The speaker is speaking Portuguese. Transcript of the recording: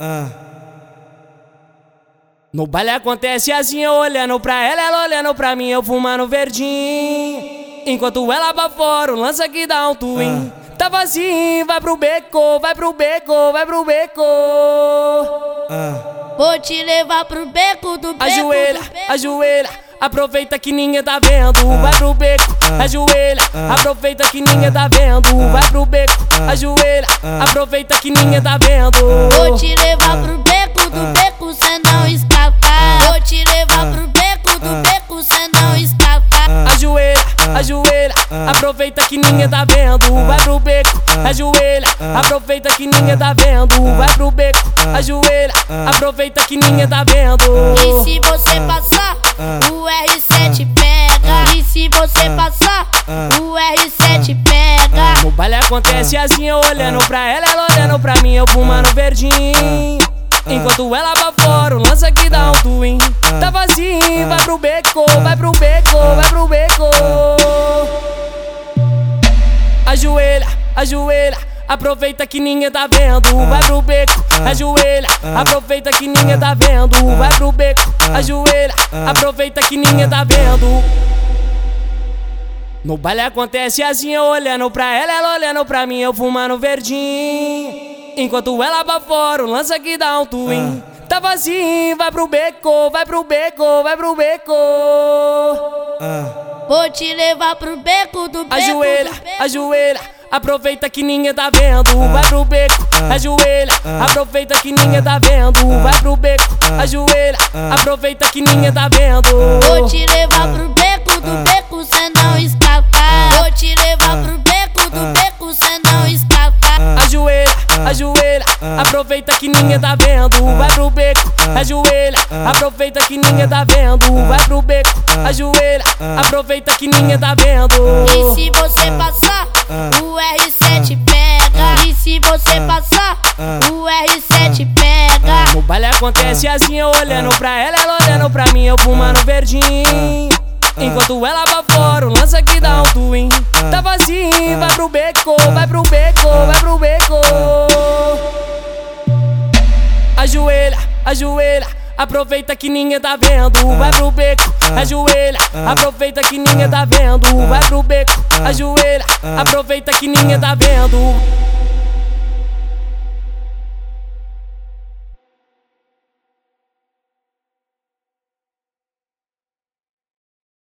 Ah. No baile acontece assim, eu olhando pra ela, ela olhando pra mim, eu fumando verdinho. Enquanto ela pra fora, o lança que dá um twin. Ah. Tá vazio, vai pro beco, vai pro beco, vai pro beco. Ah. Vou te levar pro beco do beco. Ajoelha, do beco. ajoelha, aproveita que ninguém tá vendo. Vai pro beco, ajoelha, aproveita que ninguém tá vendo. Vai pro beco, ajoelha, aproveita que ninguém tá vendo. Vou te levar pro beco do beco, cê não escapa. Vou te levar pro beco do beco, cê não escapa. Ajoelha, ajoelha, aproveita que ninguém tá vendo. Vai pro beco, ajoelha, aproveita que ninguém tá vendo. Vai pro beco, ajoelha, aproveita que ninguém tá vendo. Acontece assim, eu olhando pra ela, ela olhando pra mim, eu fumando verdinho. Enquanto ela pra fora, o lança que dá um twin. Tá vazio, vai pro beco, vai pro beco, vai pro beco. Ajoelha, ajoelha, aproveita que ninguém tá vendo. Vai pro beco, ajoelha, aproveita que ninguém tá vendo. Vai pro beco, ajoelha, aproveita que ninguém tá vendo. No baile acontece assim, eu olhando pra ela, ela olhando pra mim, eu fumando verdinho. Enquanto ela pra fora, o lança que dá um twin. Tá vazio, vai pro beco, vai pro beco, vai pro beco. Ah. Vou te levar pro beco do beco. Ajoelha, do beco. ajoelha, aproveita que ninguém tá vendo. Vai pro beco, ajoelha, aproveita que ninguém tá vendo. Vai pro beco, ajoelha, aproveita que ninguém tá vendo. Vou te levar pro beco do beco, cê não escapa. Ajoelha, ajoelha, aproveita que ninguém tá vendo. Vai pro beco, ajoelha, aproveita que ninguém tá vendo. Vai pro beco, ajoelha, aproveita que ninguém tá vendo. E se você passar, o R7 pega. E se você passar, o R7 pega. No baile acontece assim, eu olhando pra ela, ela olhando pra mim, eu fumando verdinho. Enquanto ela pra fora, o lança que dá um twin. Tá vazio, vai pro beco, vai pro beco, Ajoelha, ajoelha, aproveita que ninguém tá vendo. Vai pro beco, ajoelha, aproveita que ninguém tá vendo. Vai pro beco, ajoelha, aproveita que ninguém tá vendo.